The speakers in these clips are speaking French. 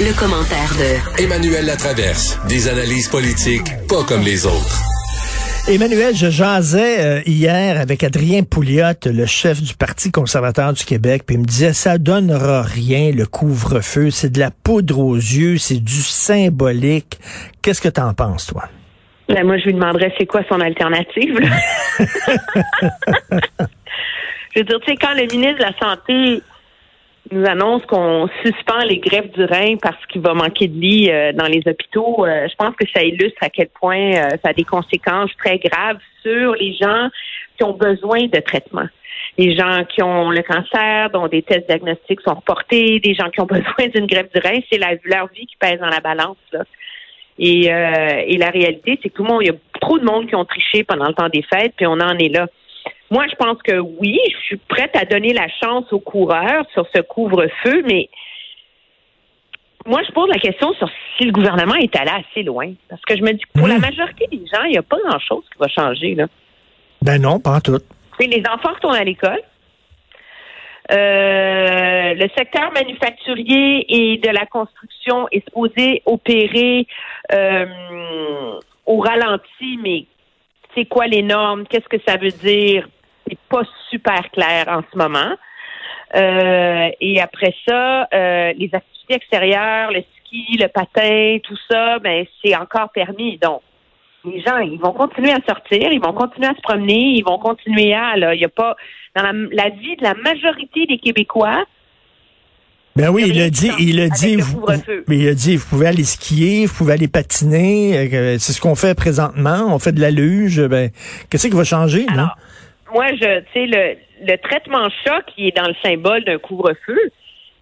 Le, commentaire de Emmanuel Latraverse. Des analyses politiques pas comme les autres. Emmanuel, je jasais euh, hier avec Adrien Pouliot, le chef du Parti conservateur du Québec, puis il me disait ça donnera rien le couvre-feu, c'est de la poudre aux yeux, c'est du symbolique. Qu'est-ce que t'en penses toi? Ben, moi je lui demanderais c'est quoi son alternative. je veux dire, tu sais quand le ministre de la santé nous annonce qu'on suspend les greffes du rein parce qu'il va manquer de lits euh, dans les hôpitaux, euh, je pense que ça illustre à quel point euh, ça a des conséquences très graves sur les gens qui ont besoin de traitement. Les gens qui ont le cancer, dont des tests diagnostiques sont reportés, des gens qui ont besoin d'une greffe du rein, c'est leur vie qui pèse dans la balance. Là. Et, et la réalité, c'est que tout le monde, il y a trop de monde qui ont triché pendant le temps des fêtes, puis on en est là. Moi, je pense que oui, je suis prête à donner la chance aux coureurs sur ce couvre-feu, mais moi, je pose la question sur si le gouvernement est allé assez loin. Parce que je me dis que pour la mmh. majorité des gens, il n'y a pas grand-chose qui va changer. Là. Ben non, pas en tout. les enfants retournent à l'école. Euh, le secteur manufacturier et de la construction est supposé opérer euh, au ralenti, mais c'est quoi les normes? Qu'est-ce que ça veut dire? C'est pas super clair en ce moment. Euh, et après ça, euh, les activités extérieures, le ski, le patin, tout ça, ben c'est encore permis. Donc, les gens, ils vont continuer à sortir, ils vont continuer à se promener, ils vont continuer à. Là, il y a pas dans la, la vie de la majorité des Québécois. Ben oui, il a dit, il a dit, vous, il a dit, vous pouvez aller skier, vous pouvez aller patiner. Euh, c'est ce qu'on fait présentement. On fait de la luge. Ben, qu'est-ce qui va changer, non? Moi, je, tu sais, le, le traitement choc, qui est dans le symbole d'un couvre-feu,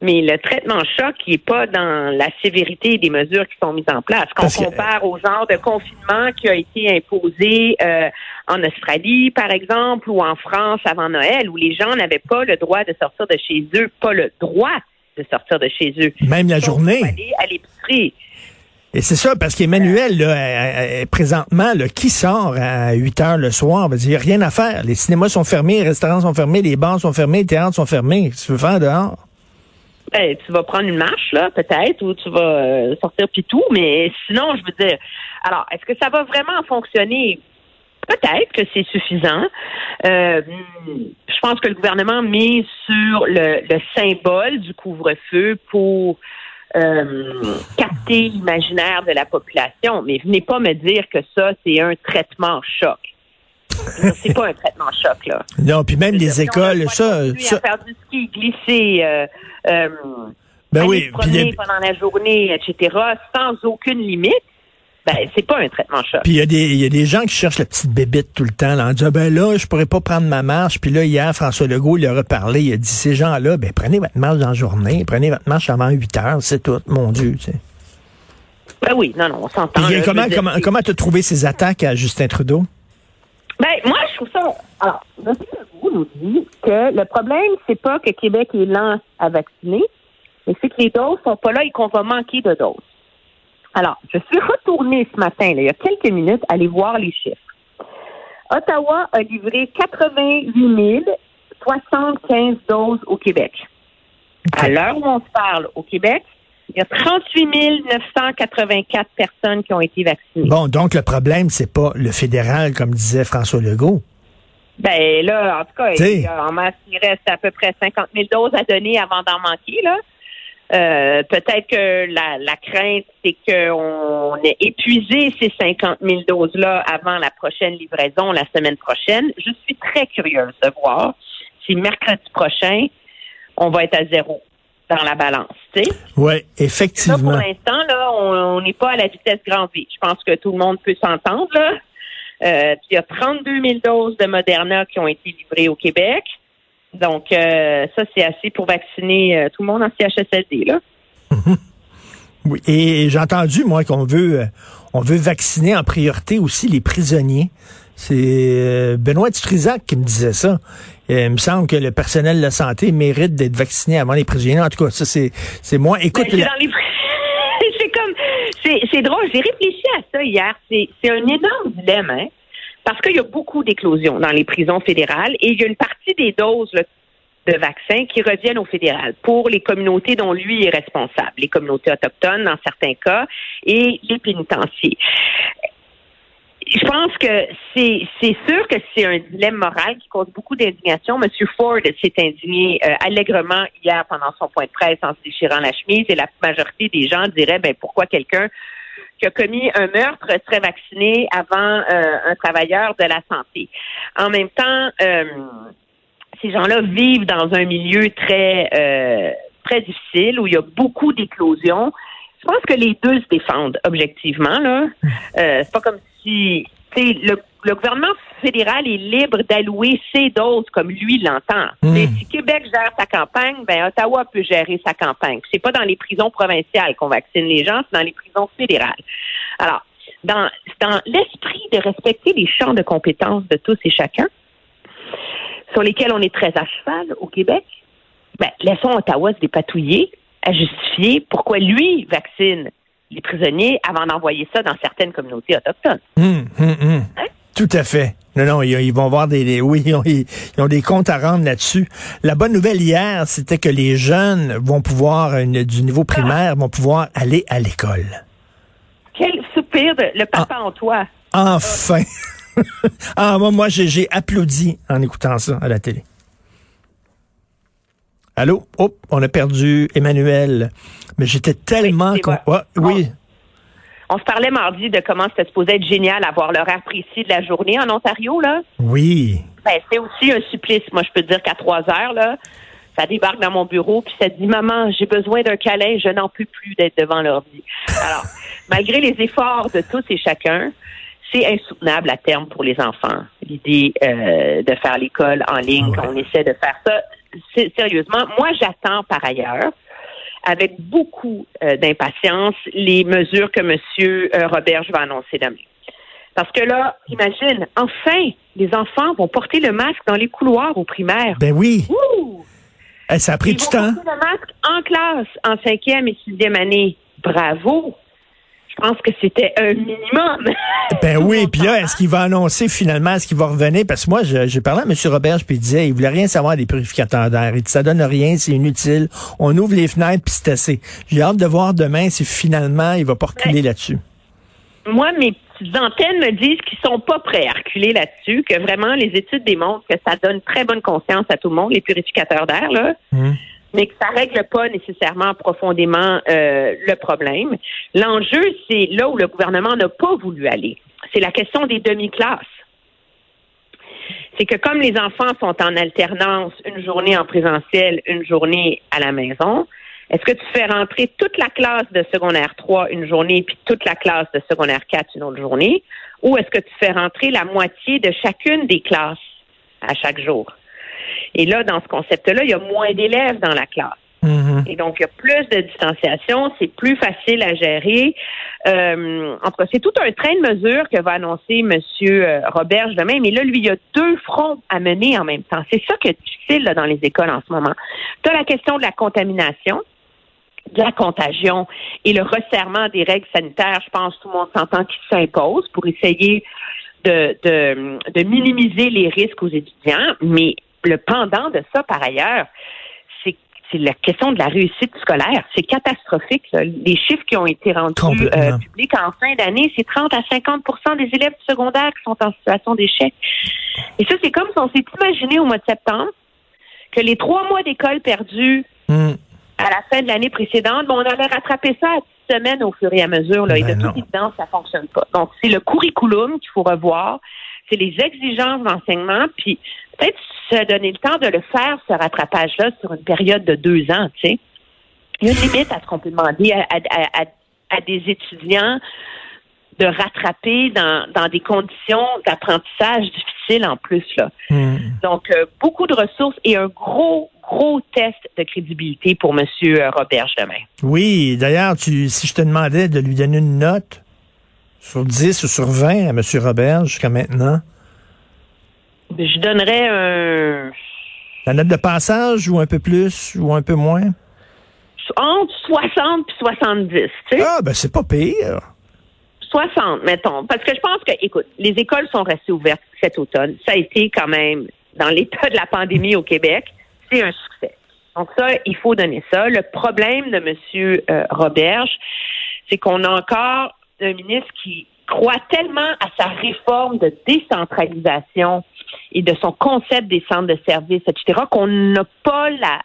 mais le traitement choc, qui n'est pas dans la sévérité des mesures qui sont mises en place. Quand on compare au genre de confinement qui a été imposé euh, en Australie, par exemple, ou en France avant Noël, où les gens n'avaient pas le droit de sortir de chez eux, pas le droit de sortir de chez eux. Même la journée. Aller à l'épicerie. Et c'est ça, parce qu'Emmanuel, présentement, là, qui sort à 8 heures le soir? Il n'y a rien à faire. Les cinémas sont fermés, les restaurants sont fermés, les bars sont fermés, les théâtres sont fermés. Tu veux faire dehors? Ben, tu vas prendre une marche, là, peut-être, ou tu vas euh, sortir puis tout, mais sinon, je veux dire, alors, est-ce que ça va vraiment fonctionner? Peut-être que c'est suffisant. Euh, je pense que le gouvernement mise sur le symbole du couvre-feu pour euh, capter l'imaginaire de la population. Mais venez pas me dire que ça, c'est un traitement choc. C'est pas un traitement choc, là. Non, puis même les écoles, ça. ça... faire du ski, glisser, euh, euh, ben oui, pendant la journée, etc., sans aucune limite ben c'est pas un traitement choc. Puis il y a des il y a des gens qui cherchent la petite bébite tout le temps là, en disant ben là je pourrais pas prendre ma marche puis là hier François Legault il a reparlé, il a dit ces gens-là ben prenez votre marche dans la journée, prenez votre marche avant 8 heures, c'est tout, mon dieu, tu sais. Ben oui, non non, on s'entend. comment comment comment as trouvé ces attaques à Justin Trudeau? Ben moi je trouve ça alors Justin Trudeau nous dit que le problème c'est pas que Québec est lent à vacciner, mais c'est que les doses sont pas là et qu'on va manquer de doses. Alors, je suis retournée ce matin, il y a quelques minutes, aller voir les chiffres. Ottawa a livré 88 075 doses au Québec. À l'heure où on se parle au Québec, il y a 38 984 personnes qui ont été vaccinées. Bon, donc le problème, c'est pas le fédéral, comme disait François Legault. Ben là, en tout cas, il, en masse, il reste à peu près 50 000 doses à donner avant d'en manquer, là. Euh, peut-être que la, la crainte, c'est qu'on ait épuisé ces 50 000 doses-là avant la prochaine livraison, la semaine prochaine. Je suis très curieuse de voir si mercredi prochain, on va être à zéro dans la balance. Oui, effectivement. pour l'instant, là, on n'est pas à la vitesse grand V. Je pense que tout le monde peut s'entendre. Euh, il y a 32 000 doses de Moderna qui ont été livrées au Québec. Donc, euh, ça, c'est assez pour vacciner euh, tout le monde en CHSLD, là. Oui, et j'ai entendu, moi, qu'on veut, euh, on veut vacciner en priorité aussi les prisonniers. C'est Benoît Dutrisac qui me disait ça. Il me semble que le personnel de la santé mérite d'être vacciné avant les prisonniers. En tout cas, ça, c'est, c'est moi. Écoute, Ben, c'est la- c'est comme, c'est, drôle. J'ai réfléchi à ça hier. C'est, c'est un énorme dilemme, hein, parce qu'il y a beaucoup d'éclosions dans les prisons fédérales et il y a une partie des doses de vaccins qui reviennent au fédéral pour les communautés dont lui est responsable, les communautés autochtones dans certains cas et les pénitenciers. Je pense que c'est c'est sûr que c'est un dilemme moral qui cause beaucoup d'indignation. Monsieur Ford s'est indigné euh, allègrement hier pendant son point de presse en se déchirant la chemise et la majorité des gens diraient ben pourquoi quelqu'un qui a commis un meurtre serait vacciné avant euh, un travailleur de la santé. En même temps, euh, ces gens-là vivent dans un milieu très euh, très difficile où il y a beaucoup d'éclosions. Je pense que les deux se défendent objectivement là. C'est pas comme si le, le gouvernement fédéral est libre d'allouer ses doses comme lui l'entend. Mm. Mais Si Québec gère sa campagne, ben Ottawa peut gérer sa campagne. C'est pas dans les prisons provinciales qu'on vaccine les gens, c'est dans les prisons fédérales. Alors, dans, dans l'esprit de respecter les champs de compétences de tous et chacun, sur lesquels on est très à cheval au Québec, ben, laissons Ottawa se dépatouiller à justifier pourquoi lui vaccine les prisonniers avant d'envoyer ça dans certaines communautés autochtones. Hum, hum. Hein? Tout à fait. Non, non, ils, ils vont avoir des, des- oui, ils ont, ils ont des comptes à rendre là-dessus. La bonne nouvelle hier, c'était que les jeunes vont pouvoir, une- du niveau primaire, vont pouvoir aller à l'école. Quel soupir de le papa en toi. Enfin. ah, moi, moi, j'ai applaudi en écoutant ça à la télé. Allô? Oh, on a perdu Emmanuel. Mais j'étais tellement... con- bon. Ouais, oui. On se parlait mardi de comment c'était supposé être génial avoir l'horaire précis de la journée en Ontario, là. Oui. Ben, c'est aussi un supplice. Moi, je peux te dire qu'à 3 heures, là, ça débarque dans mon bureau, puis ça dit Maman, j'ai besoin d'un câlin, je n'en peux plus d'être devant l'ordi. Alors, malgré les efforts de tous et chacun, c'est insoutenable à terme pour les enfants. L'idée euh, de faire l'école en ligne, Ouais. quand on essaie de faire ça, sérieusement. Moi, j'attends par ailleurs avec beaucoup euh, d'impatience les mesures que M. euh, Roberge va annoncer demain. Parce que là, imagine, enfin, les enfants vont porter le masque dans les couloirs au primaire. Ben oui. Ouh! Eh, ça a pris Ils du vont temps. porter le masque en classe, en cinquième et sixième année. Bravo! Je pense que c'était un minimum. Ben oui, puis là, est-ce qu'il va annoncer finalement, est-ce qu'il va revenir? Parce que moi, je- j'ai parlé à M. Robert, puis il disait, il voulait rien savoir des purificateurs d'air. Il dit, ça donne rien, c'est inutile. On ouvre les fenêtres, puis c'est assez. J'ai hâte de voir demain si finalement, il va pas reculer là-dessus. Moi, mes petites antennes me disent qu'ils sont pas prêts à reculer là-dessus, que vraiment les études démontrent que ça donne très bonne conscience à tout le monde, les purificateurs d'air, là. Hum. Mais que ça règle pas nécessairement profondément euh, le problème. L'enjeu, c'est là où le gouvernement n'a pas voulu aller. C'est la question des demi-classes. C'est que comme les enfants sont en alternance, une journée en présentiel, une journée à la maison, est-ce que tu fais rentrer toute la classe de secondaire 3 une journée, puis toute la classe de secondaire 4 une autre journée, ou est-ce que tu fais rentrer la moitié de chacune des classes à chaque jour? Et là, dans ce concept-là, il y a moins d'élèves dans la classe. Mhm. Et donc, il y a plus de distanciation, c'est plus facile à gérer. Euh, en tout cas, c'est tout un train de mesures que va annoncer M. Roberge demain. Mais là, lui, il y a deux fronts à mener en même temps. C'est ça qui est difficile là, dans les écoles en ce moment. Tu as la question de la contamination, de la contagion et le resserrement des règles sanitaires. Je pense que tout le monde s'entend qui s'impose pour essayer de, de, de minimiser les risques aux étudiants. Mais le pendant de ça, par ailleurs, c'est la question de la réussite scolaire. C'est catastrophique. là. Les chiffres qui ont été rendus euh, publics en fin d'année, c'est 30 à 50% des élèves du secondaire qui sont en situation d'échec. Et ça, c'est comme si on s'est imaginé au mois de septembre que les trois mois d'école perdus Hum. à la fin de l'année précédente, bon, on allait rattraper ça à 10 semaines au fur et à mesure. Là, et Ben de non. toute évidence, ça fonctionne pas. Donc, c'est le curriculum qu'il faut revoir. C'est les exigences d'enseignement. Puis, peut-être se donner le temps de le faire, ce rattrapage-là, sur une période de deux ans, tu sais. Il y a une limite à ce qu'on peut demander à, à- à- à- à des étudiants de rattraper dans, dans des conditions d'apprentissage difficiles en plus. Là. Hmm. Donc, euh, beaucoup de ressources et un gros, gros test de crédibilité pour M. Roberge demain. Oui, d'ailleurs, si je te demandais de lui donner une note sur 10 ou sur 20 à M. Robert jusqu'à maintenant, Je donnerais un la note de passage ou un peu plus ou un peu moins? entre 60 et 70. Tu sais? Ah, ben c'est pas pire. 60, mettons. Parce que je pense que, écoute, les écoles sont restées ouvertes cet automne. Ça a été quand même, dans l'état de la pandémie au Québec, c'est un succès. Donc ça, il faut donner ça. Le problème de M. Euh, Roberge, c'est qu'on a encore un ministre qui croit tellement à sa réforme de décentralisation et de son concept des centres de services, etc., qu'on n'a pas la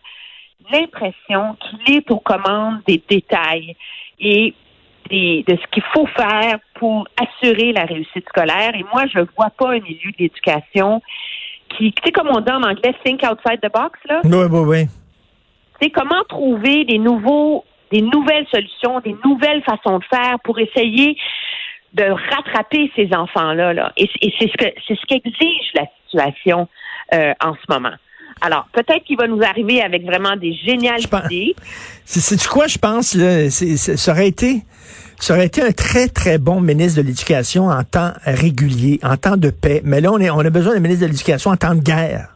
l'impression qu'il est aux commandes des détails et des- de ce qu'il faut faire pour assurer la réussite scolaire. Et moi, je vois pas un milieu de l'éducation qui, tu sais, comme on dit en anglais, think outside the box, là? Oui, oui, oui. C'est comment trouver des nouveaux, des nouvelles solutions, des nouvelles façons de faire pour essayer de rattraper ces enfants-là. Là. Et, et c'est ce que c'est ce qu'exige la situation euh, en ce moment. Alors, peut-être qu'il va nous arriver avec vraiment des géniales Je pense- idées. C'est, c'est quoi, je pense, là, ça aurait été, ça aurait été un très, très bon ministre de l'Éducation en temps régulier, en temps de paix. Mais là, on, est, on a besoin d'un ministre de l'Éducation en temps de guerre.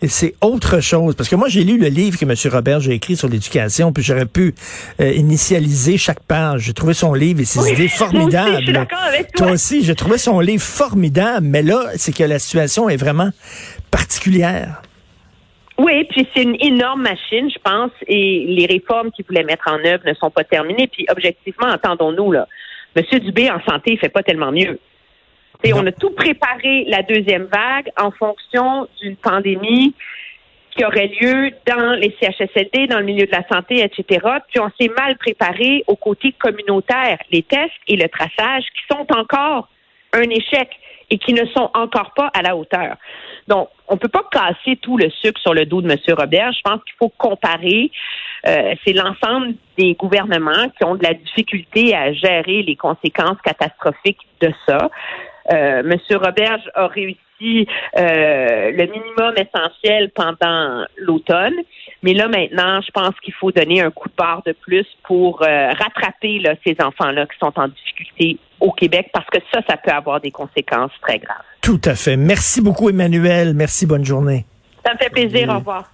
Et c'est autre chose. Parce que moi, j'ai lu le livre que M. Robert a écrit sur l'éducation, puis j'aurais pu euh, initialiser chaque page. J'ai trouvé son livre et ses Oui, idées moi aussi, formidables. je suis d'accord avec toi. Toi aussi, j'ai trouvé son livre formidable. Mais là, c'est que la situation est vraiment particulière. Oui, puis c'est une énorme machine, je pense, et les réformes qu'il voulait mettre en œuvre ne sont pas terminées. Puis objectivement, entendons-nous, là, M. Dubé en santé, il fait pas tellement mieux. Et on a tout préparé la deuxième vague en fonction d'une pandémie qui aurait lieu dans les CHSLD, dans le milieu de la santé, etc. Puis on s'est mal préparé au côté communautaire, les tests et le traçage qui sont encore un échec et qui ne sont encore pas à la hauteur. Donc, on peut pas casser tout le sucre sur le dos de M. Robert. Je pense qu'il faut comparer. Euh, c'est l'ensemble des gouvernements qui ont de la difficulté à gérer les conséquences catastrophiques de ça. Euh, M. Roberge a réussi euh, le minimum essentiel pendant l'automne, mais là maintenant, je pense qu'il faut donner un coup de barre de plus pour euh, rattraper là, ces enfants-là qui sont en difficulté au Québec, parce que ça, ça peut avoir des conséquences très graves. Tout à fait. Merci beaucoup, Emmanuel. Merci, bonne journée. Ça me fait plaisir. Au revoir.